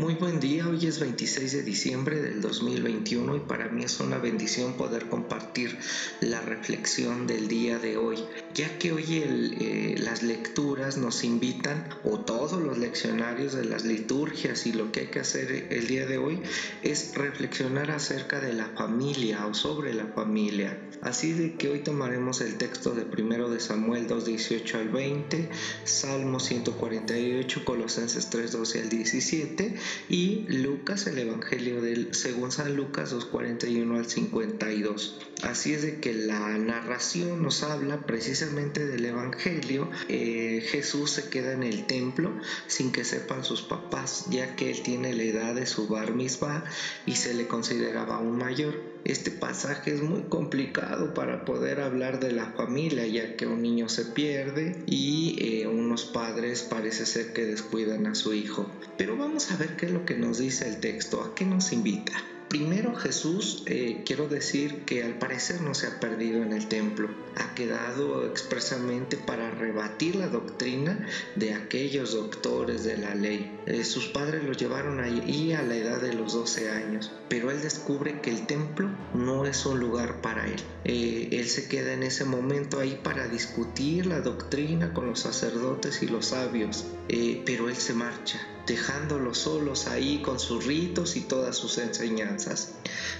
Muy buen día, hoy es 26 de diciembre del 2021 y para mí es una bendición poder compartir la reflexión del día de hoy, ya que hoy eh, las lecturas nos invitan, o todos los leccionarios de las liturgias y lo que hay que hacer el día de hoy es reflexionar acerca de la familia o sobre la familia. Así que hoy tomaremos el texto de primero de Samuel 2, 18 al 20, Salmo 148, Colosenses 3, 12 al 17, y Lucas, el Evangelio del, según San Lucas 2.41 al 52. Así es de que la narración nos habla precisamente del Evangelio. Eh, Jesús se queda en el templo sin que sepan sus papás, ya que él tiene la edad de su bar mitzvah y se le consideraba un mayor. Este pasaje es muy complicado para poder hablar de la familia, ya que un niño se pierde y eh, unos padres parece ser que descuidan a su hijo. Pero vamos a ver qué es lo que nos dice el texto, a qué nos invita. Primero Jesús, eh, quiero decir que al parecer no se ha perdido en el templo, ha quedado expresamente para rebatir la doctrina de aquellos doctores de la ley. Eh, sus padres lo llevaron ahí a la edad de los 12 años, pero él descubre que el templo no es un lugar para él. Eh, él se queda en ese momento ahí para discutir la doctrina con los sacerdotes y los sabios, pero él se marcha dejándolos solos ahí con sus ritos y todas sus enseñanzas.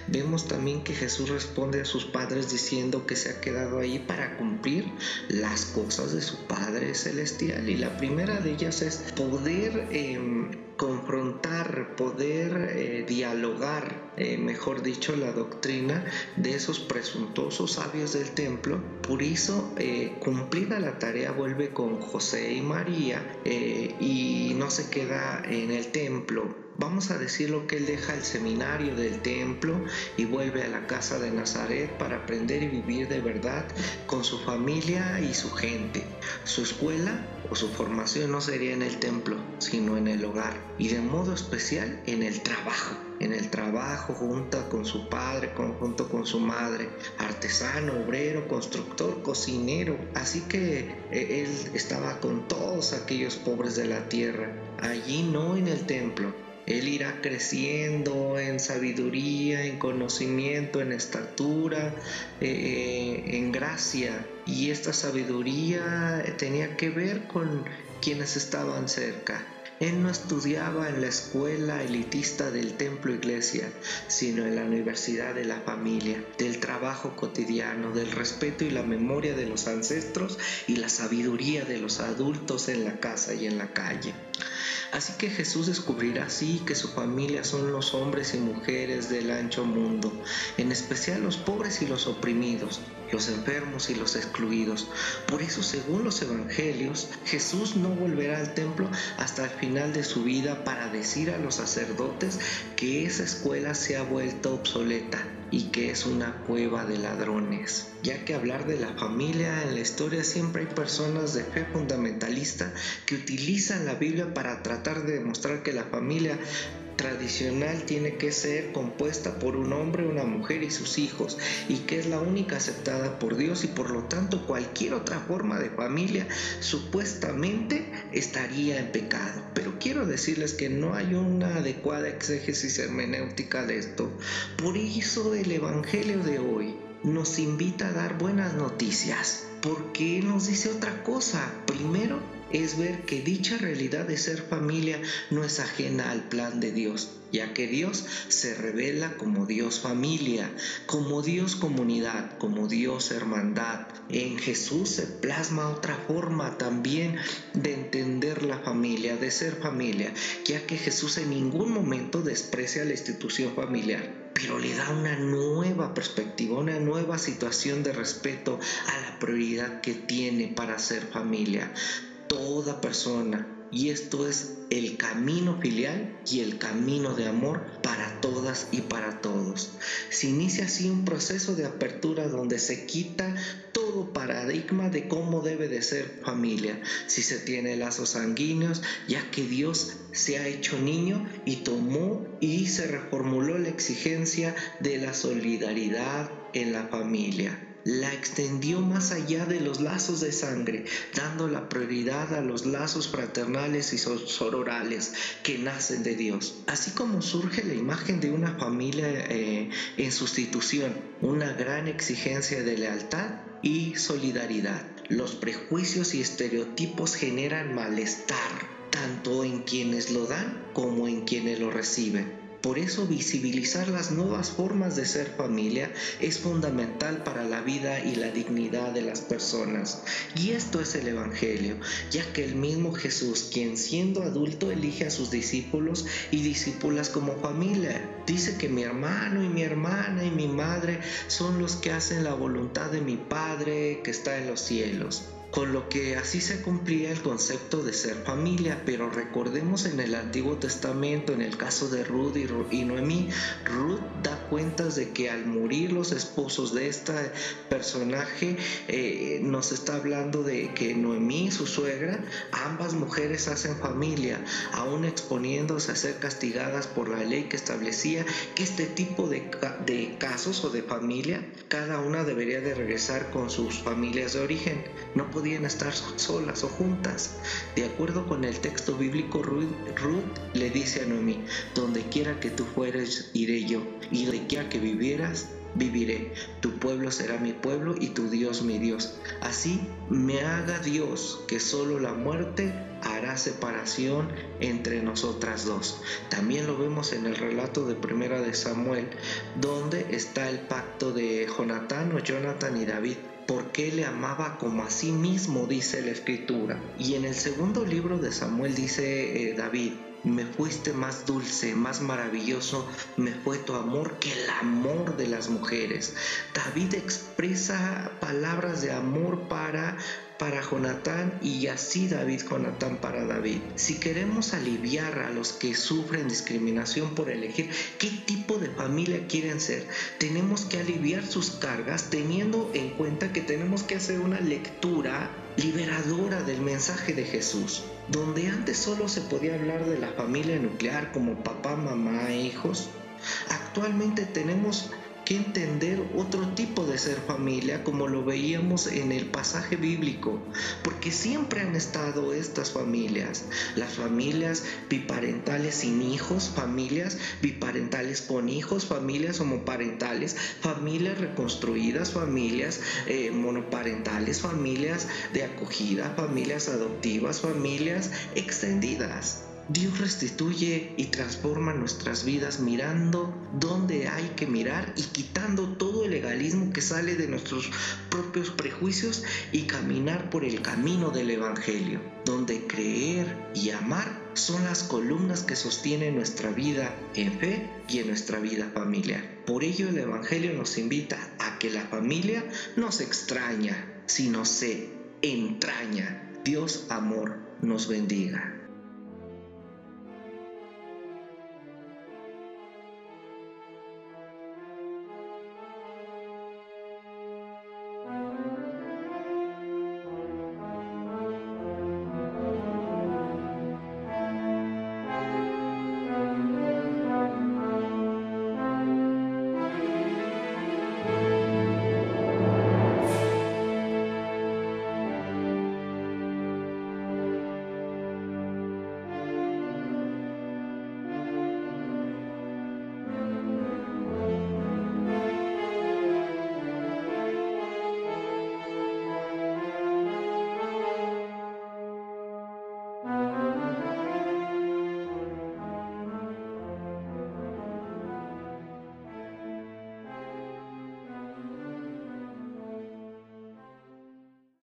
Vemos también que Jesús responde a sus padres diciendo que se ha quedado ahí para cumplir las cosas de su Padre Celestial y la primera de ellas es poder em, confrontar, poder eh, dialogar, eh, mejor dicho, la doctrina de esos presuntuosos sabios del templo. Por eso, eh, cumplida la tarea, vuelve con José y María y no se queda en el templo vamos a decirlo que él deja el seminario del templo y vuelve a la casa de Nazaret para aprender y vivir de verdad con su familia y su gente. Su escuela o su formación no sería en el templo, sino en el hogar y de modo especial en el trabajo. En el trabajo junto con su padre, junto con su madre, artesano, obrero, constructor, cocinero. Así que eh, él estaba con todos aquellos pobres de la tierra, allí no en el templo, él irá creciendo en sabiduría, en conocimiento, en estatura, eh, en gracia. Y esta sabiduría tenía que ver con quienes estaban cerca. Él no estudiaba en la escuela elitista del templo iglesia, sino en la universidad de la familia, del trabajo cotidiano, del respeto y la memoria de los ancestros y la sabiduría de los adultos en la casa y en la calle. Así que Jesús descubrirá así que su familia son los hombres y mujeres del ancho mundo, en especial los pobres y los oprimidos, los enfermos y los excluidos. Por eso, según los evangelios, Jesús no volverá al templo hasta el final de su vida para decir a los sacerdotes que esa escuela se ha vuelto obsoleta y que es una cueva de ladrones, ya que hablar de la familia en la historia siempre hay personas de fe fundamentalista que utilizan la Biblia para tratar de demostrar que la familia tradicional tiene que ser compuesta por un hombre, una mujer y sus hijos, y que es la única aceptada por Dios y por lo tanto cualquier otra forma de familia supuestamente estaría en pecado. Pero quiero decirles que no hay una adecuada exégesis hermenéutica de esto. Por eso el Evangelio de hoy nos invita a dar buenas noticias, porque nos dice otra cosa. Primero, es ver que dicha realidad de ser familia no es ajena al plan de Dios, ya que Dios se revela como Dios familia, como Dios comunidad, como Dios hermandad. En Jesús se plasma otra forma también de entender la familia, de ser familia, ya que Jesús en ningún momento desprecia la institución familiar, pero le da una nueva perspectiva, una nueva situación de respeto a la prioridad que tiene para ser familia toda persona. Y esto es el camino filial y el camino de amor para todas y para todos. Se inicia así un proceso de apertura donde se quita todo paradigma de cómo debe de ser familia, si se tiene lazos sanguíneos, ya que Dios se ha hecho niño y tomó y se reformuló la exigencia de la solidaridad en la familia. La extendió más allá de los lazos de sangre, dando la prioridad a los lazos fraternales y sororales que nacen de Dios. Así como surge la imagen de una familia eh, en sustitución, una gran exigencia de lealtad y solidaridad. Los prejuicios y estereotipos generan malestar, tanto en quienes lo dan como en quienes lo reciben. Por eso visibilizar las nuevas formas de ser familia es fundamental para la vida y la dignidad de las personas. Y esto es el Evangelio, ya que el mismo Jesús, quien siendo adulto elige a sus discípulos y discípulas como familia, dice que mi hermano y mi hermana y mi madre son los que hacen la voluntad de mi Padre que está en los cielos con lo que así se cumplía el concepto de ser familia, pero recordemos en el Antiguo Testamento, en el caso de Ruth y, Noemí, Ruth da cuentas de que al morir los esposos de este personaje, eh, nos está hablando de que Noemí, su suegra, ambas mujeres hacen familia, aún exponiéndose a ser castigadas por la ley que establecía que este tipo de, de casos o de familia, cada una debería de regresar con sus familias de origen. No podían estar solas o juntas. De acuerdo con el texto bíblico, Ruth, le dice a Noemí, donde quiera que tú fueres, iré yo, y donde quiera que vivieras, viviré. Tu pueblo será mi pueblo y tu Dios mi Dios. Así me haga Dios que solo la muerte hará separación entre nosotras dos. También lo vemos en el relato de Primera de Samuel, donde está el pacto de Jonatán o Jonathan y David porque le amaba como a sí mismo, dice la escritura. Y en el segundo libro de Samuel dice eh, David, me fuiste más dulce, más maravilloso, me fue tu amor que el amor de las mujeres. David expresa palabras de amor para para Jonatán y así David Jonatán para David. Si queremos aliviar a los que sufren discriminación por elegir qué tipo de familia quieren ser, tenemos que aliviar sus cargas teniendo en cuenta que hacer una lectura liberadora del mensaje de Jesús, donde antes solo se podía hablar de la familia nuclear como papá, mamá e hijos. Actualmente tenemos entender otro tipo de ser familia como lo veíamos en el pasaje bíblico, porque siempre han estado estas familias, las familias biparentales sin hijos, familias biparentales con hijos, familias homoparentales, familias reconstruidas, familias eh, monoparentales, familias de acogida, familias adoptivas, familias extendidas. Dios restituye y transforma nuestras vidas mirando donde hay que mirar y quitando todo el legalismo que sale de nuestros propios prejuicios y caminar por el camino del Evangelio, donde creer y amar son las columnas que sostienen nuestra vida en fe y en nuestra vida familiar. Por ello el Evangelio nos invita a que la familia no se extraña, sino se entraña. Dios amor nos bendiga.